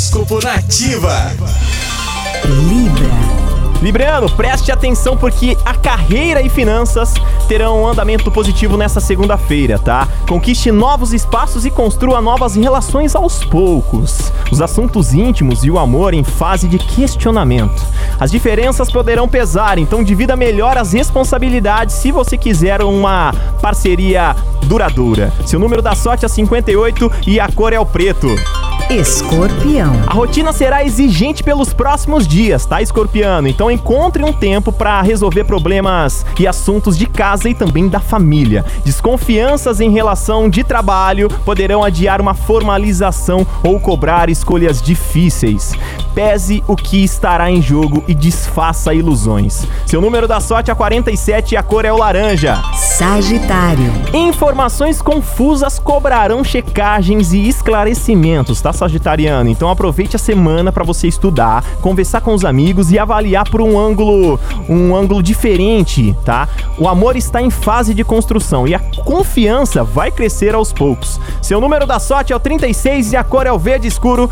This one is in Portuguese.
Horóscopo Nativa. Libra. Libriano, preste atenção porque a carreira e finanças terão um andamento positivo nessa segunda-feira, tá? Conquiste novos espaços e construa novas relações aos poucos. Os assuntos íntimos e o amor em fase de questionamento. As diferenças poderão pesar, então divida melhor as responsabilidades se você quiser uma parceria duradoura. Seu número da sorte é 58 e a cor é o preto. Escorpião. A rotina será exigente pelos próximos dias, tá, escorpiano? Então encontre um tempo para resolver problemas e assuntos de casa e também da família. Desconfianças em relação de trabalho poderão adiar uma formalização ou cobrar escolhas difíceis. Pese o que estará em jogo e desfaça ilusões. Seu número da sorte é 47 e a cor é o laranja. Sagitário. Informações confusas cobrarão checagens e esclarecimentos, tá, Sagitariano? Então aproveite a semana para você estudar, conversar com os amigos e avaliar por um ângulo, um ângulo diferente, tá? O amor está em fase de construção e a confiança vai crescer aos poucos. Seu número da sorte é o 36 e a cor é o verde escuro.